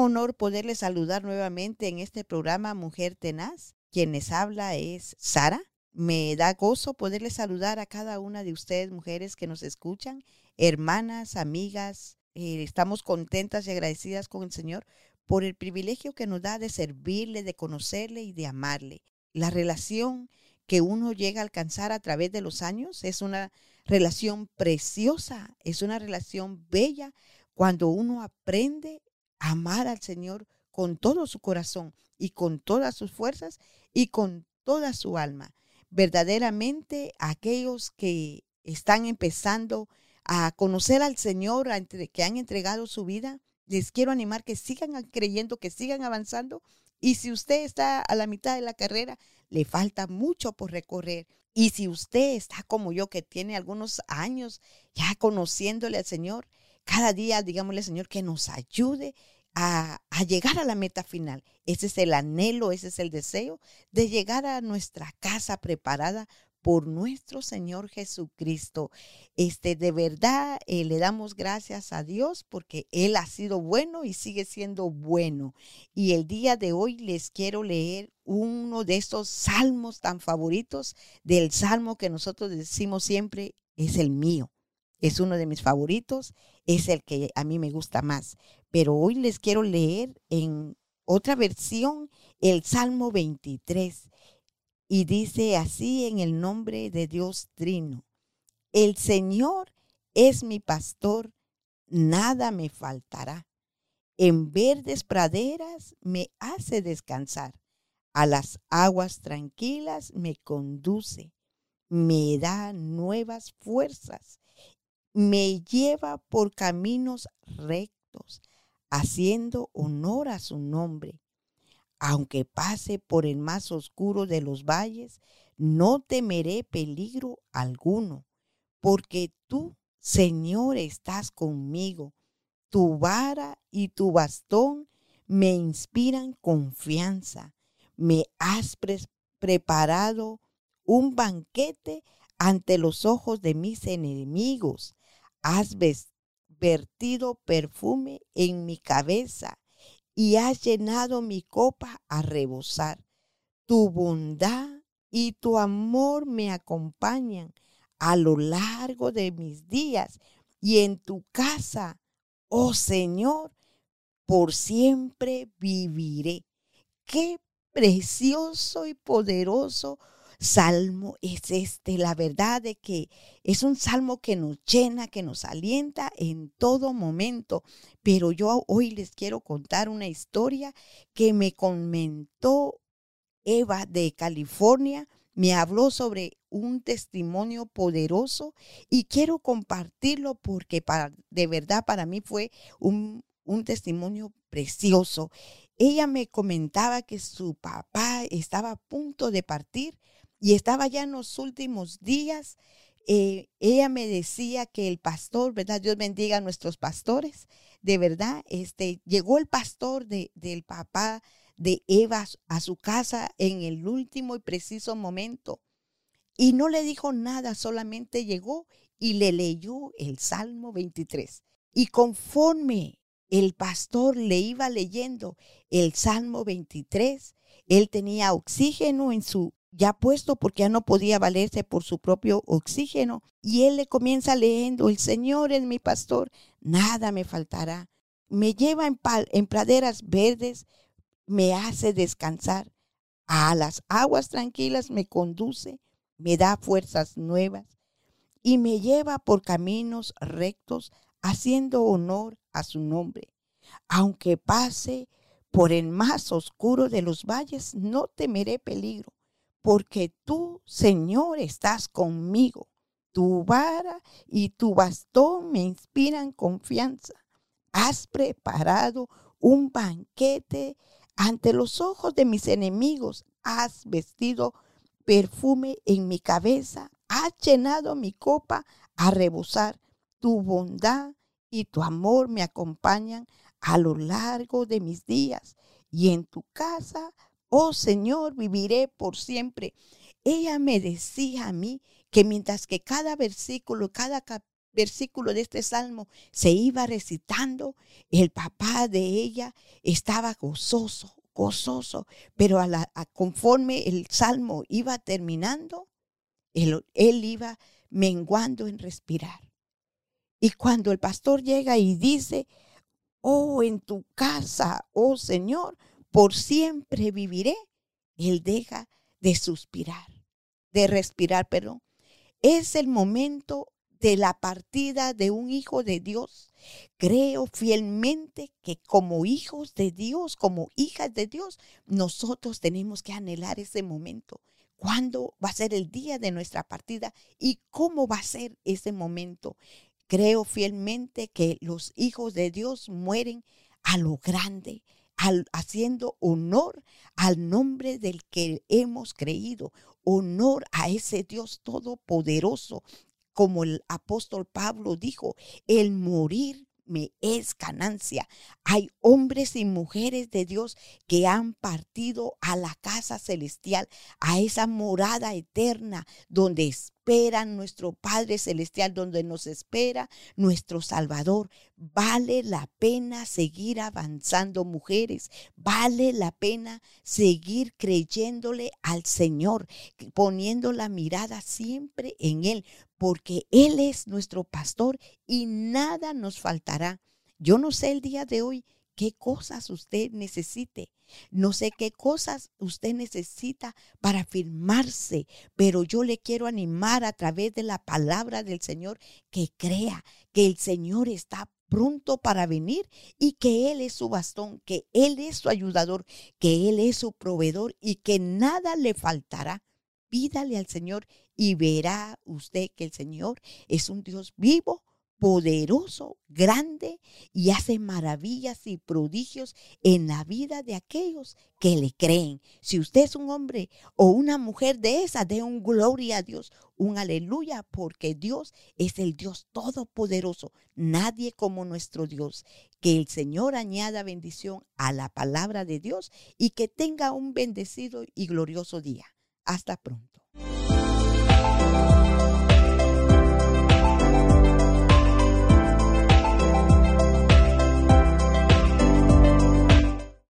honor poderles saludar nuevamente en este programa Mujer Tenaz. Quienes habla es Sara. Me da gozo poderles saludar a cada una de ustedes, mujeres que nos escuchan, hermanas, amigas. Eh, estamos contentas y agradecidas con el Señor por el privilegio que nos da de servirle, de conocerle y de amarle. La relación que uno llega a alcanzar a través de los años es una relación preciosa, es una relación bella cuando uno aprende amar al Señor con todo su corazón y con todas sus fuerzas y con toda su alma. Verdaderamente aquellos que están empezando a conocer al Señor, que han entregado su vida, les quiero animar que sigan creyendo, que sigan avanzando. Y si usted está a la mitad de la carrera, le falta mucho por recorrer. Y si usted está como yo, que tiene algunos años ya conociéndole al Señor, cada día digámosle, Señor, que nos ayude a, a, llegar a la meta final. Ese es el anhelo, ese es el deseo de llegar a nuestra casa preparada por nuestro Señor Jesucristo. Este, de verdad, eh, le damos gracias a Dios porque Él ha sido bueno y sigue siendo bueno. Y el día de hoy les quiero leer uno de estos salmos tan favoritos del salmo que nosotros decimos siempre es el mío. Es uno de mis favoritos, es el que a mí me gusta más. Pero hoy les quiero leer en otra versión el Salmo 23 y dice así en el nombre de Dios Trino, el Señor es mi pastor, nada me faltará. En verdes praderas me hace descansar, a las aguas tranquilas me conduce, me da nuevas fuerzas, me lleva por caminos rectos, haciendo honor a su nombre aunque pase por el más oscuro de los valles, no temeré peligro alguno, porque tú, Señor, estás conmigo. Tu vara y tu bastón me inspiran confianza. Me has preparado un banquete ante los ojos de mis enemigos. Has vertido perfume en mi cabeza y has llenado mi copa a rebosar. Tu bondad y tu amor me acompañan a lo largo de mis días y en tu casa, oh Señor, por siempre viviré. Qué precioso y poderoso salmo es este, la verdad de que es un salmo que nos llena, que nos alienta en todo momento. Pero yo hoy les quiero contar una historia que me comentó Eva de California. Me habló sobre un testimonio poderoso y quiero compartirlo porque para, de verdad para mí fue un, un testimonio precioso. Ella me comentaba que su papá estaba a punto de partir y estaba ya en los últimos días. Eh, ella me decía que el pastor, ¿verdad? Dios bendiga a nuestros pastores. De verdad, este, llegó el pastor de, del papá de Eva a su casa en el último y preciso momento. Y no le dijo nada, solamente llegó y le leyó el Salmo 23. Y conforme el pastor le iba leyendo el Salmo 23, él tenía oxígeno en su ya puesto porque ya no podía valerse por su propio oxígeno. Y él le comienza leyendo, el Señor es mi pastor, nada me faltará. Me lleva en, en praderas verdes, me hace descansar. A las aguas tranquilas me conduce, me da fuerzas nuevas y me lleva por caminos rectos, haciendo honor a su nombre. Aunque pase por el más oscuro de los valles, no temeré peligro porque tú, Señor, estás conmigo. Tu vara y tu bastón me inspiran confianza. Has preparado un banquete ante los ojos de mis enemigos. Has vestido perfume en mi cabeza. Has llenado mi copa a rebosar. Tu bondad y tu amor me acompañan a lo largo de mis días. Y en tu casa oh Señor, viviré por siempre. Ella me decía a mí que mientras que cada versículo, cada versículo de este salmo se iba recitando, el papá de ella estaba gozoso, gozoso, pero a conforme el salmo iba terminando, él iba menguando en respirar. Y cuando el pastor llega y dice, oh, en tu casa, oh Señor, por siempre viviré, él deja de suspirar, de respirar, perdón. Es el momento de la partida de un hijo de Dios. Creo fielmente que como hijos de Dios, como hijas de Dios, nosotros tenemos que anhelar ese momento. ¿Cuándo va a ser el día de nuestra partida y cómo va a ser ese momento? Creo fielmente que los hijos de Dios mueren a lo grande, haciendo honor al nombre del que hemos creído, honor a ese Dios todopoderoso como el apóstol Pablo dijo, el morir me es ganancia. Hay hombres y mujeres de Dios que han partido a la casa celestial, a esa morada eterna donde espera nuestro Padre Celestial, donde nos espera nuestro Salvador. Vale la pena seguir avanzando, mujeres. Vale la pena seguir creyéndole al Señor, poniendo la mirada siempre en Él, porque Él es nuestro pastor y nada nos faltará. Yo no sé el día de hoy qué cosas usted necesite. No sé qué cosas usted necesita para firmarse, pero yo le quiero animar a través de la palabra del Señor que crea que el Señor está pronto para venir y que Él es su bastón, que Él es su ayudador, que Él es su proveedor y que nada le faltará. Pídale al Señor y verá usted que el Señor es un Dios vivo, poderoso, grande y hace maravillas y prodigios en la vida de aquellos que le creen. Si usted es un hombre o una mujer de esa, de un gloria a Dios, un aleluya, porque Dios es el Dios todopoderoso, nadie como nuestro Dios. Que el Señor añada bendición a la palabra de Dios y que tenga un bendecido y glorioso día. Hasta pronto.